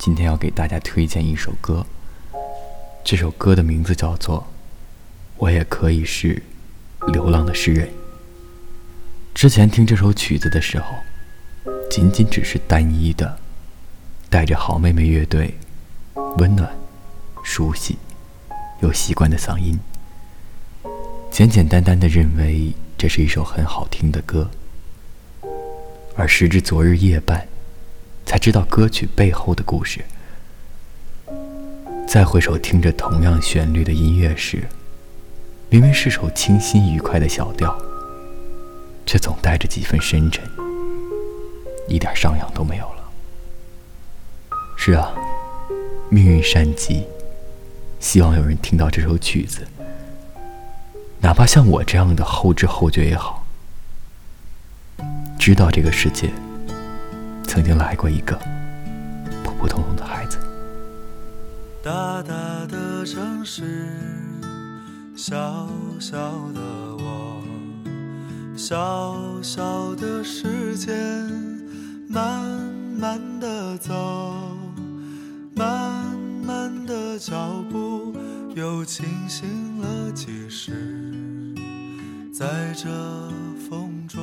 今天要给大家推荐一首歌。这首歌的名字叫做《我也可以是流浪的诗人》。之前听这首曲子的时候，仅仅只是单一的，带着好妹妹乐队温暖、熟悉又习惯的嗓音，简简单单的认为这是一首很好听的歌。而时至昨日夜半，才知道歌曲背后的故事。再回首听着同样旋律的音乐时，明明是首清新愉快的小调，却总带着几分深沉，一点上扬都没有了。是啊，命运善极，希望有人听到这首曲子，哪怕像我这样的后知后觉也好，知道这个世界曾经来过一个普普通通的孩子。大大的城市，小小的我，小小的时间，慢慢的走，慢慢的脚步又清醒了几时，在这风中，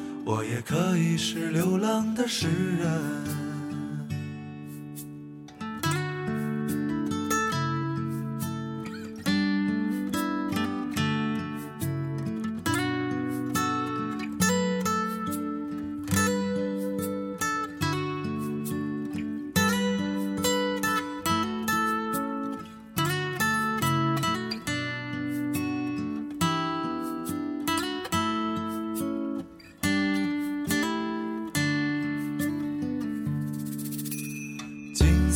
我也可以是流浪的诗人。